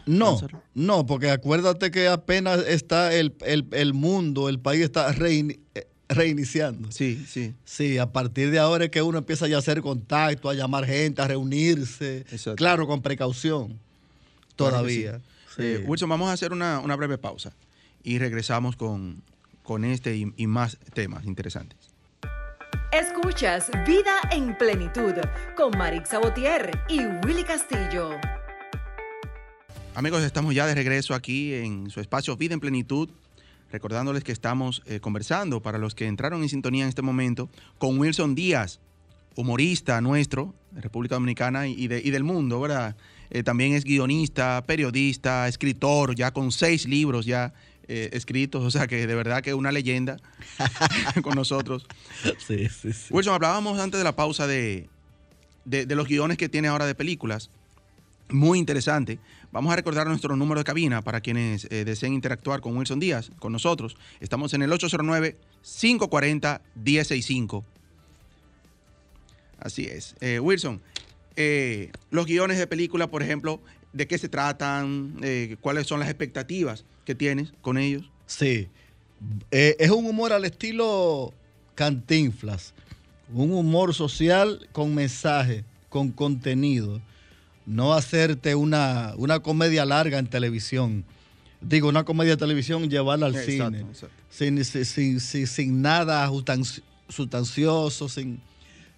No, lanzarlo? no, porque acuérdate que apenas está el, el- el mundo, el país está reini- eh, reiniciando. Sí, sí. Sí, a partir de ahora es que uno empieza ya a hacer contacto, a llamar gente, a reunirse. Exacto. Claro, con precaución. Claro que sí. Todavía. Eh. Wilson, vamos a hacer una, una breve pausa y regresamos con, con este y, y más temas interesantes. Escuchas Vida en Plenitud con Marix Sabotier y Willy Castillo. Amigos, estamos ya de regreso aquí en su espacio Vida en Plenitud, recordándoles que estamos eh, conversando, para los que entraron en sintonía en este momento, con Wilson Díaz, humorista nuestro, de República Dominicana y, y de- y del mundo, ¿verdad? Eh, también es guionista, periodista, escritor, ya con seis libros ya eh, escritos, o sea que de verdad que es una leyenda con nosotros. Sí, sí, sí. Wilson, hablábamos antes de la pausa de, de- de los guiones que tiene ahora de películas. Muy interesante. Vamos a recordar nuestro número de cabina para quienes eh, deseen interactuar con Wilson Díaz, con nosotros. Estamos en el 809-540-1065. Así es. Eh, Wilson, los guiones de película, por ejemplo, ¿de qué se tratan? Eh, ¿Cuáles son las expectativas que tienes con ellos? Sí. Eh, es un humor al estilo cantinflas. Un humor social con mensaje, con contenido. No hacerte una, una comedia larga en televisión. Digo, una comedia de televisión llevarla al Exacto, cine. exacto. Sin, sin, sin- nada sustanci- sustancioso, sin,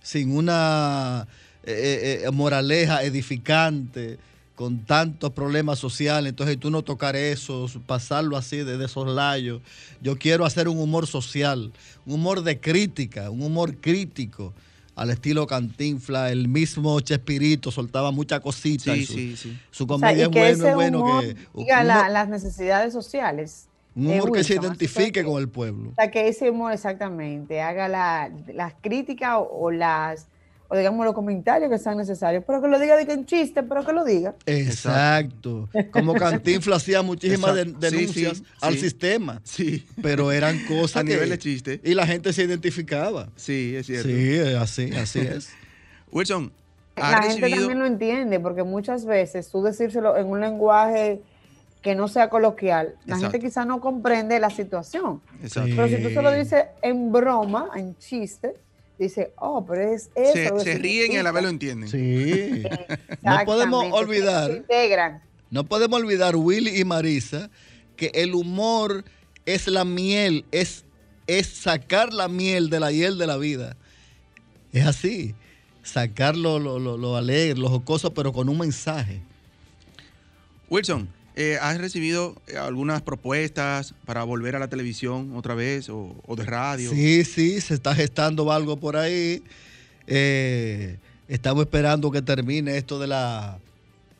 sin una eh, eh, moraleja edificante, con tantos problemas sociales. Entonces tú no tocar eso, pasarlo así de, de soslayo. Yo quiero hacer un humor social, un humor de crítica, un humor crítico. Al estilo Cantinfla, el mismo Chespirito soltaba muchas cositas. Sí, y su, sí, sí. su O sea, comedia y es que bueno, bueno humor que. diga un la- humor- las necesidades sociales. un humor que se identifique que- con el pueblo. O sea, que ese humor exactamente haga la- las críticas o, o las, o digamos los comentarios que sean necesarios, pero que lo diga de que en chiste, pero que lo diga. Exacto. Como Cantinfla hacía muchísimas Exacto. Denuncias sí, al sí. sistema, Sí. pero eran cosas A que nivel de chiste. y la gente se identificaba. Sí, es cierto. Sí, así, así es. Wilson, ¿has La gente también lo entiende, porque muchas veces tú decírselo en un lenguaje que no sea coloquial, la Exacto. gente quizá no comprende la situación. Exacto. Sí. Pero si tú se lo dices en broma, en chiste, dice, oh, pero es eso. Se, ríen y a la vez lo significa". entienden. Sí. No podemos olvidar. Se integran. No podemos olvidar, Willy y Marisa, que el humor es la miel, es, es sacar la miel de la hiel de la vida. Es así. Sacar lo, lo, lo- lo alegre, lo jocoso, pero con un mensaje. Wilson, eh, ¿has recibido eh, algunas propuestas para volver a la televisión otra vez o, de radio? Sí, sí, se está gestando algo por ahí. Eh, estamos esperando que termine esto de la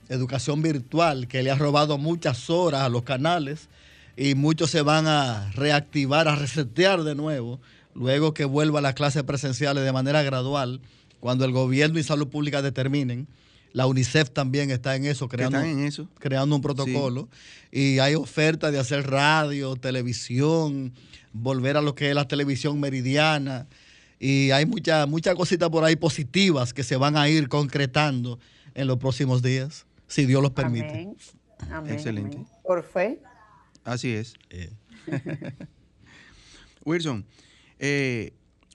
educación virtual, que le ha robado muchas horas a los canales y muchos se van a reactivar, a resetear de nuevo. luego que vuelva a las clases presenciales de manera gradual, cuando el gobierno y salud pública determinen. La UNICEF también está en eso, creando, están en eso. creando un protocolo. Y hay oferta de hacer radio, televisión, volver a lo que es la televisión meridiana. Y hay muchas muchas cositas por ahí positivas que se van a ir concretando en los próximos días, si Dios los permite. Amén. Amén, Excelente. Por fe. Así es. Eh, Wilson, eh,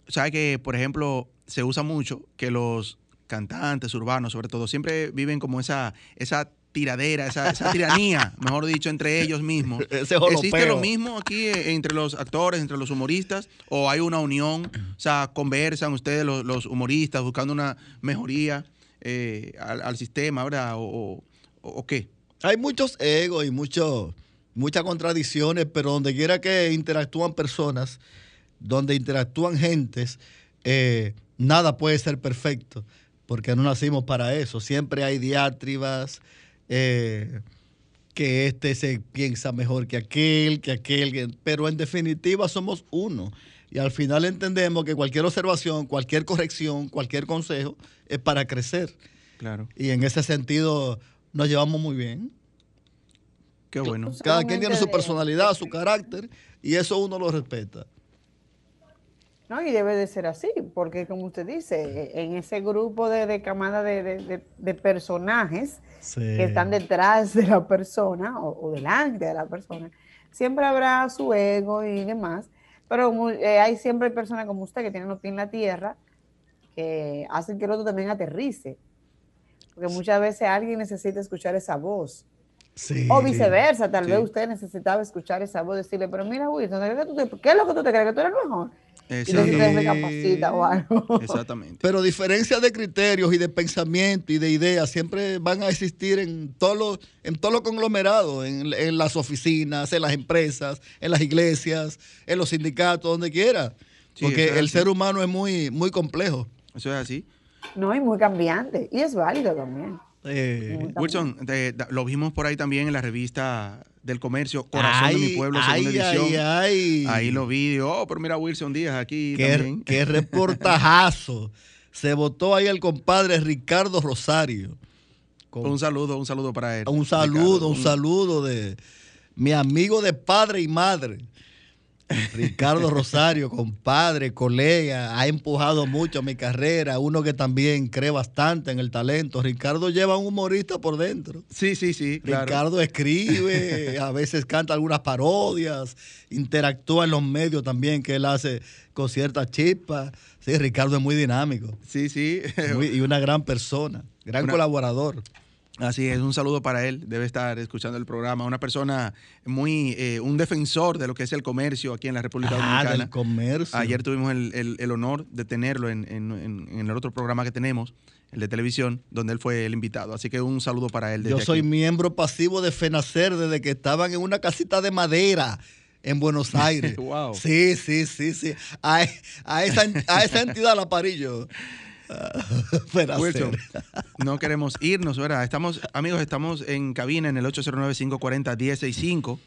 sabe que, por ejemplo, se usa mucho que los cantantes urbanos, sobre todo, siempre viven como esa, esa tiradera, esa, esa tiranía, mejor dicho, entre ellos mismos. Ese ¿Existe lo mismo aquí eh, entre los actores, entre los humoristas? ¿O hay una unión? O sea, conversan ustedes los, los humoristas buscando una mejoría eh, al, al sistema, ¿verdad? ¿O, o- o qué? Hay muchos egos y mucho, muchas contradicciones, pero donde quiera que interactúan personas, donde interactúan gentes, eh, nada puede ser perfecto, porque no nacimos para eso. Siempre hay diatribas, eh, que este se piensa mejor que aquel, que aquel, que- pero en definitiva somos uno. Y al final entendemos que cualquier observación, cualquier corrección, cualquier consejo es para crecer. Claro. Y en ese sentido nos llevamos muy bien. Qué bueno. Cada quien tiene su personalidad, su carácter, y eso uno lo respeta. No, y debe de ser así, porque como usted dice, en ese grupo de, de camada de, de- de- personajes que están detrás de la persona o, o delante de la persona, siempre habrá su ego y demás, pero eh, hay siempre personas como usted que tienen los pies en la tierra que hacen que el otro también aterrice, porque muchas veces alguien necesita escuchar esa voz. Sí. O viceversa, tal sí. vez usted necesitaba escuchar esa voz, decirle, pero mira, Wilson, ¿qué, tú te- qué es lo que tú te crees? ¿Que tú eres el mejor? Y recapacita o algo. Exactamente. Pero diferencias de criterios y de pensamiento y de ideas siempre van a existir en todos los en todos los conglomerados, en, en las oficinas, en las empresas, en las iglesias, en los sindicatos, donde quiera. Sí, Porque el así. ser humano es muy, muy complejo. Eso es así. No, y muy cambiante. Y es válido también. Eh, Wilson, te- lo vimos por ahí también en la revista del comercio, Corazón de mi pueblo, ay, segunda edición. ay. Ahí lo vi, oh, pero mira Wilson Díaz aquí Qué, también. qué reportajazo. Se votó ahí el compadre Ricardo Rosario. Con- Un saludo, un saludo para él. un saludo, Ricardo. un saludo de mi amigo de padre y madre. Ricardo Rosario, compadre, colega, ha empujado mucho mi carrera, uno que también cree bastante en el talento. Ricardo lleva un humorista por dentro. Sí, sí, sí, claro. Ricardo escribe, a veces canta algunas parodias, interactúa en los medios también, que él hace con ciertas chispas. Sí, Ricardo es muy dinámico Sí, sí. muy- y una gran persona, gran Una- colaborador. Así es, un saludo para él. Debe estar escuchando el programa. Una persona muy, eh, un defensor de lo que es el comercio aquí en la República Ah, Dominicana. del comercio. Ayer tuvimos el, el- el honor de tenerlo en, en- en- el otro programa que tenemos, el de televisión, donde él fue el invitado. Así que un saludo para él. Yo soy aquí. miembro pasivo de FENACER desde que estaban en una casita de madera en Buenos Aires. Wow. Sí, sí, sí, sí. A, a esa, a esa entidad la parillo. Wilson, no queremos irnos, ¿verdad? Estamos, amigos, estamos en cabina en el 809-540-1065.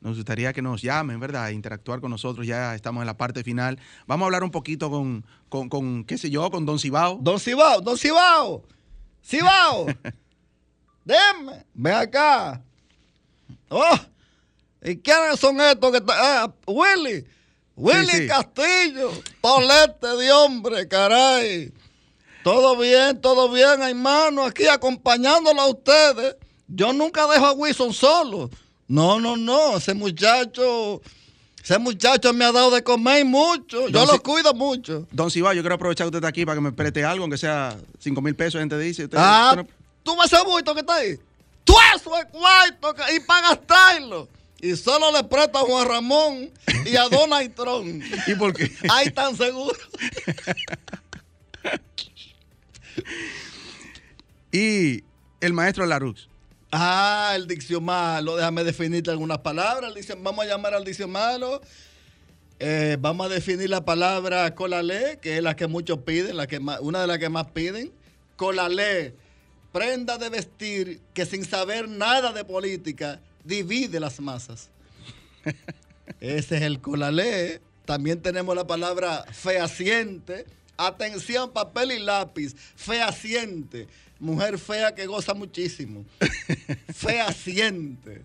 Nos gustaría que nos llamen, ¿verdad? Interactuar con nosotros. Ya estamos en la parte final. Vamos a hablar un poquito con, con, con, qué sé yo, con Don Cibao. Don Cibao, Don Cibao. Cibao. Deme, ven acá. Oh, ¿y quiénes son estos que están? Ah, Willy. Willy Sí, sí. Castillo. Tolete de hombre, caray. Todo bien, todo bien, hermano, aquí acompañándolo a ustedes. Yo nunca dejo a Wilson solo. No, no, no, ese muchacho, ese muchacho me ha dado de comer mucho. Yo lo cuido mucho. Don Cibao, yo quiero aprovechar que usted está aquí para que me preste algo, aunque sea 5 mil pesos, gente dice. Usted- Ah, usted no- tú ves ese bulto que está ahí. Tú eso es cuarto que- y para gastarlo. Y solo le presta a Juan Ramón y a Donald Trump. ¿Y por qué? Ahí tan seguro. y el maestro Larux. Ah, el diccionario. Déjame definirte algunas palabras. Vamos a llamar al diccionario. Eh, vamos a definir la palabra colalé, que es la que muchos piden, la que más- una de las que más piden. Colalé, prenda de vestir que sin saber nada de política divide las masas. Ese es el colalé. También tenemos la palabra fehaciente. Atención, papel y lápiz. Fehaciente. Mujer fea que goza muchísimo. Fehaciente.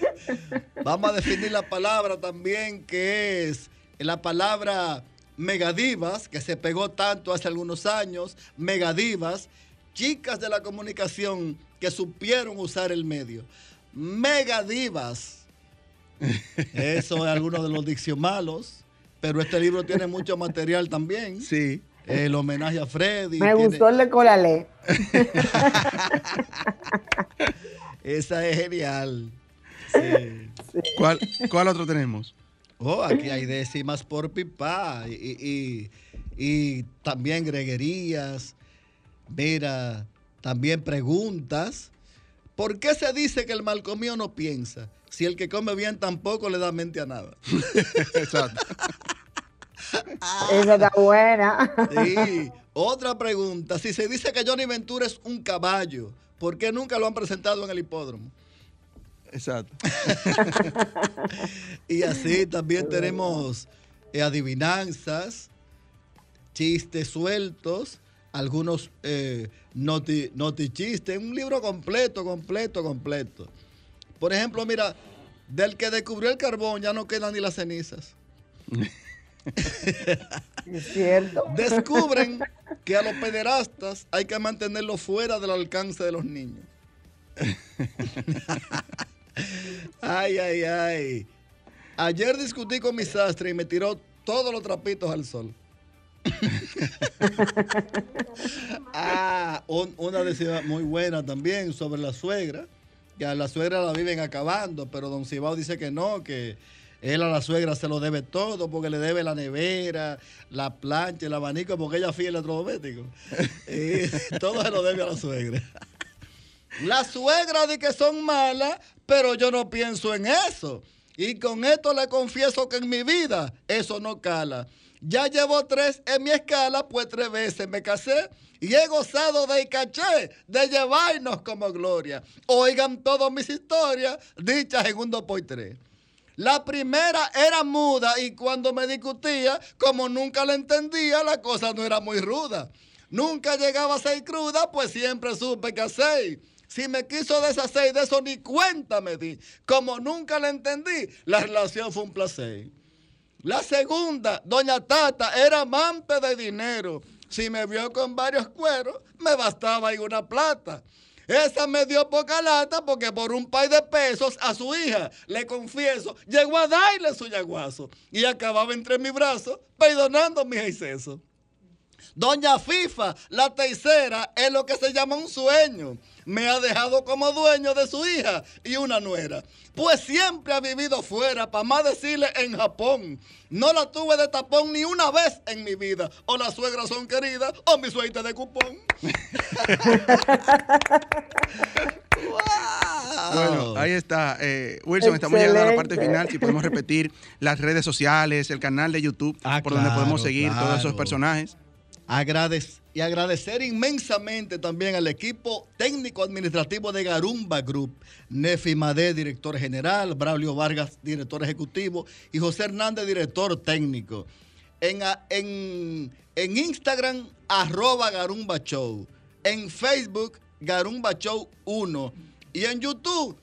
Vamos a definir la palabra también, que es la palabra megadivas, que se pegó tanto hace algunos años. Megadivas, chicas de la comunicación que supieron usar el medio. Megadivas. Eso es alguno de los diccionalos. Pero este libro tiene mucho material también. Sí. El homenaje a Freddy. Me tiene- gustó el de Colalé. Esa es genial. Sí. ¿Cuál, ¿Cuál otro tenemos? Oh, aquí hay décimas por pipa y, y- y también greguerías. Mira, también preguntas. ¿Por qué se dice que el mal comido no piensa? Si el que come bien tampoco le da mente a nada. Exacto. Esa está buena. Sí. Otra pregunta. Si se dice que Johnny Ventura es un caballo, ¿por qué nunca lo han presentado en el hipódromo? Exacto. Y así también tenemos eh, adivinanzas, chistes sueltos, algunos eh, noti, notichistes, un libro completo, completo, completo. Por ejemplo, mira, del que descubrió el carbón ya no quedan ni las cenizas. Es cierto. Descubren que a los pederastas hay que mantenerlos fuera del alcance de los niños. Ay, ay, ay. Ayer discutí con mi sastre y me tiró todos los trapitos al sol. ah, un- una decisión muy buena también sobre la suegra, que a la suegra la viven acabando, pero don Cibao dice que no, que él a la suegra se lo debe todo, porque le debe la nevera, la plancha, el abanico, porque ella fiel electrodoméstico. Y todo se lo debe a la suegra. La suegra de que son malas, pero yo no pienso en eso. Y con esto le confieso que en mi vida eso no cala. Ya llevo tres en mi escala, pues tres veces me casé y he gozado de caché, de llevarnos como gloria. Oigan todas mis historias, dichas en un por tres. La primera era muda y cuando me discutía, como nunca la entendía, la cosa no era muy ruda. Nunca llegaba a ser cruda, pues siempre supe que hacer. Si me quiso deshacer de eso, ni cuenta me di. Como nunca la entendí, la relación fue un placer. La segunda, doña Tata, era amante de dinero. Si me vio con varios cueros, me bastaba y una plata. Esa me dio poca lata porque por un par de pesos a su hija, le confieso, llegó a darle su yaguazo y acababa entre mis brazos perdonando mis excesos. Doña FIFA, la tercera, es lo que se llama un sueño. Me ha dejado como dueño de su hija y una nuera. Pues siempre ha vivido fuera, para más decirle en Japón. No la tuve de tapón ni una vez en mi vida. O las suegras son queridas o mi suerte de cupón. Bueno, ahí está. Eh, Wilson, estamos llegando a la parte final. Si podemos repetir las redes sociales, el canal de YouTube, Ah, por donde podemos seguir todos esos personajes. Agradec- y agradecer inmensamente también al equipo técnico administrativo de Garumba Group, Nefi Madé, director general, Braulio Vargas, director ejecutivo, y José Hernández, director técnico. En, a- en, en Instagram, arroba Garumba Show. En Facebook, Garumba Show 1. Y en YouTube,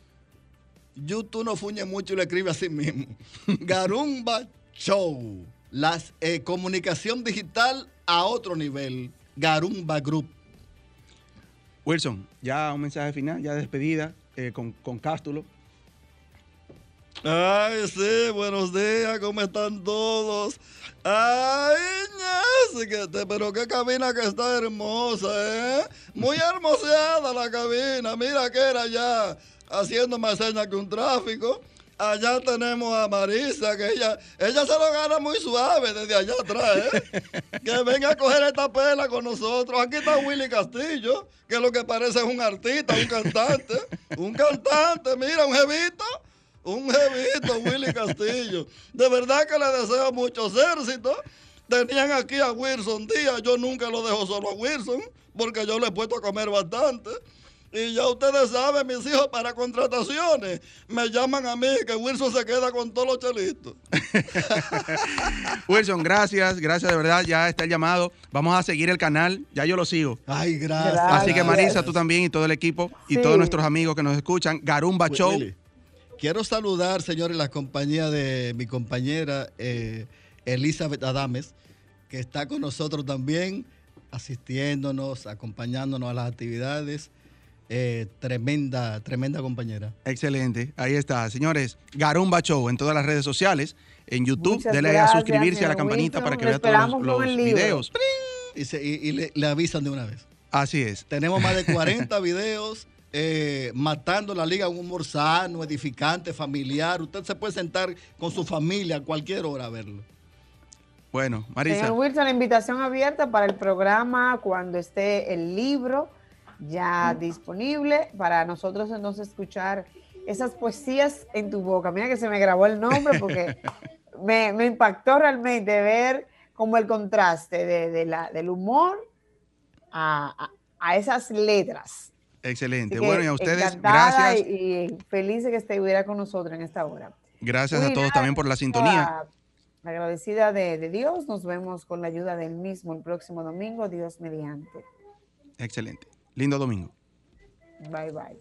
YouTube no fuñe mucho y lo escribe así mismo. Garumba Show. La comunicación digital a otro nivel. Garumba Group. Wilson, ya un mensaje final, ya de despedida eh, con, con Cástulo. Ay, sí, buenos días, ¿cómo están todos? Ay, te- pero qué cabina que está hermosa, ¿eh? Muy hermoseada la cabina, mira que era ya haciendo más señas que un tráfico. Allá tenemos a Marisa, que ella, ella se lo gana muy suave desde allá atrás, ¿eh? Que venga a coger esta pela con nosotros. Aquí está Willy Castillo, que lo que parece es un artista, un cantante. Un cantante, mira, un jevito. Un jevito, Willy Castillo. De verdad que le deseo muchos éxitos. Tenían aquí a Wilson Díaz. Yo nunca lo dejo solo a Wilson, porque yo le he puesto a comer bastante. Y ya ustedes saben, mis hijos, para contrataciones, me llaman a mí, que Wilson se queda con todos los chelitos. Wilson, gracias, gracias de verdad. Ya está el llamado. Vamos a seguir el canal. Ya yo lo sigo. Ay, gracias. Gracias. Así que Marisa, tú también y todo el equipo y Sí. todos nuestros amigos que nos escuchan. Garumba Show. Willy, Quiero saludar, señores, la compañía de mi compañera eh, Elizabeth Adames, que está con nosotros también, asistiéndonos, acompañándonos a las actividades. Eh, tremenda, tremenda compañera. Excelente. Ahí está. Señores, Garumba Show en todas las redes sociales. En YouTube, Muchas denle a suscribirse a la campanita Wilson. para que vea todos los, los videos. Y, se- y- y le, le avisan de una vez. Así es. Tenemos más de 40 videos eh, matando la liga, un humor sano, edificante, familiar. Usted se puede sentar con su familia a cualquier hora a verlo. Bueno, Marisa. Señor Wilson, la invitación abierta para el programa cuando esté el libro ya disponible para nosotros entonces escuchar esas poesías en tu boca. Mira que se me grabó el nombre porque me, me impactó realmente ver como el contraste de, de la, del humor a, a- a esas letras. Excelente. Que Bueno, y a ustedes, gracias. Y, feliz de que estuviera con nosotros en esta hora. Gracias a todos nada, también por la sintonía. Agradecida de, de Dios, nos vemos con la ayuda del mismo el próximo domingo, Dios mediante. Excelente. Lindo domingo. Bye bye.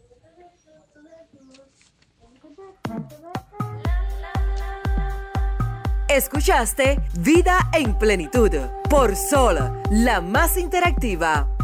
Escuchaste Vida en Plenitud por Sol, la más interactiva